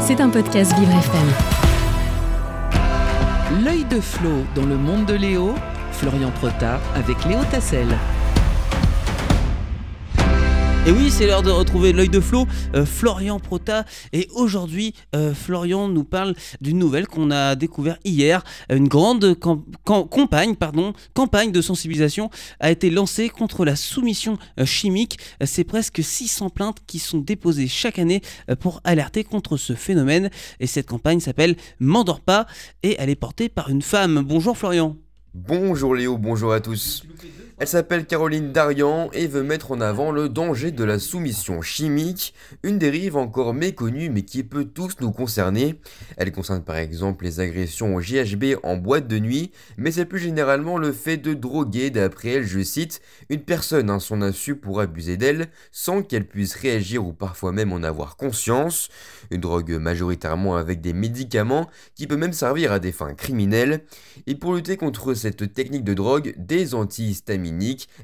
C'est un podcast Vivre FM. L'œil de Flo dans le monde de Léo, Florian Prota avec Léo Tassel. Et oui, c'est l'heure de retrouver l'œil de Flo, euh, Florian Prota. Et aujourd'hui, euh, Florian nous parle d'une nouvelle qu'on a découvert hier. Une grande cam- cam- campagne, pardon, campagne de sensibilisation a été lancée contre la soumission euh, chimique. C'est presque 600 plaintes qui sont déposées chaque année pour alerter contre ce phénomène. Et cette campagne s'appelle M'endors pas et elle est portée par une femme. Bonjour Florian. Bonjour Léo, bonjour à tous. Elle s'appelle Caroline Darian et veut mettre en avant le danger de la soumission chimique, une dérive encore méconnue mais qui peut tous nous concerner. Elle concerne par exemple les agressions au GHB en boîte de nuit, mais c'est plus généralement le fait de droguer, d'après elle, je cite, une personne à son insu pour abuser d'elle sans qu'elle puisse réagir ou parfois même en avoir conscience. Une drogue majoritairement avec des médicaments qui peut même servir à des fins criminelles. Et pour lutter contre cette technique de drogue, des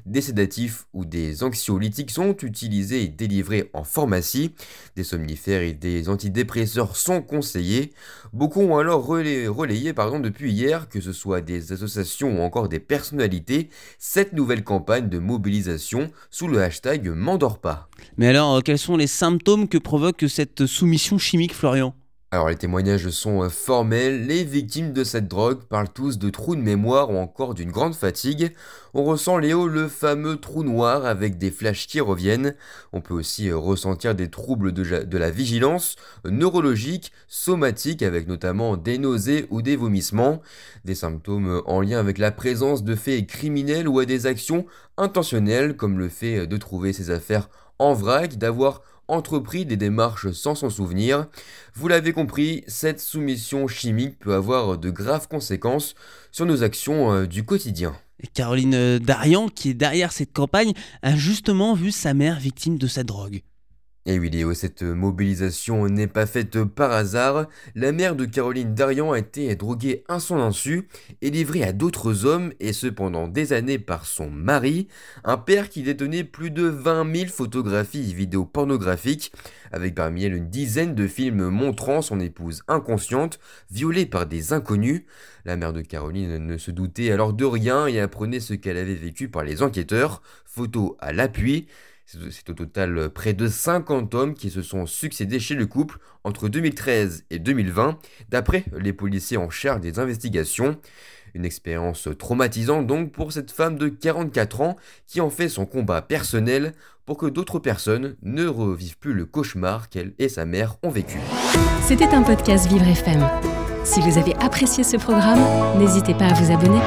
des sédatifs ou des anxiolytiques sont utilisés et délivrés en pharmacie. Des somnifères et des antidépresseurs sont conseillés. Beaucoup ont alors relay- relayé pardon, depuis hier, que ce soit des associations ou encore des personnalités, cette nouvelle campagne de mobilisation sous le hashtag M'endors pas. Mais alors, euh, quels sont les symptômes que provoque cette soumission chimique, Florian? Alors les témoignages sont euh, formels, les victimes de cette drogue parlent tous de trous de mémoire ou encore d'une grande fatigue. On ressent Léo le fameux trou noir avec des flashs qui reviennent. On peut aussi euh, ressentir des troubles de, la vigilance, neurologiques, somatiques avec notamment des nausées ou des vomissements. Des symptômes euh, en lien avec la présence de faits criminels ou à des actions intentionnelles comme le fait de trouver ses affaires en vrac, d'avoir entrepris des démarches sans s'en souvenir. Vous l'avez compris, cette soumission chimique peut avoir de graves conséquences sur nos actions euh, du quotidien. Caroline euh, Darian, qui est derrière cette campagne, a justement vu sa mère victime de cette drogue. Et oui Léo, cette mobilisation n'est pas faite par hasard. La mère de Caroline Darian a été droguée à son insu et livrée à d'autres hommes, et ce pendant des années par son mari, un père qui détenait plus de 20 000 photographies et vidéos pornographiques, avec parmi elles une dizaine de films montrant son épouse inconsciente, violée par des inconnus. La mère de Caroline ne se doutait alors de rien et apprenait ce qu'elle avait vécu par les enquêteurs, photos à l'appui. C'est au total près de 50 hommes qui se sont succédés chez le couple entre 2013 et 2020, d'après les policiers en charge des investigations. Une expérience traumatisante donc pour cette femme de 44 ans qui en fait son combat personnel pour que d'autres personnes ne revivent plus le cauchemar qu'elle et sa mère ont vécu. C'était un podcast Vivre FM. Si vous avez apprécié ce programme, n'hésitez pas à vous abonner.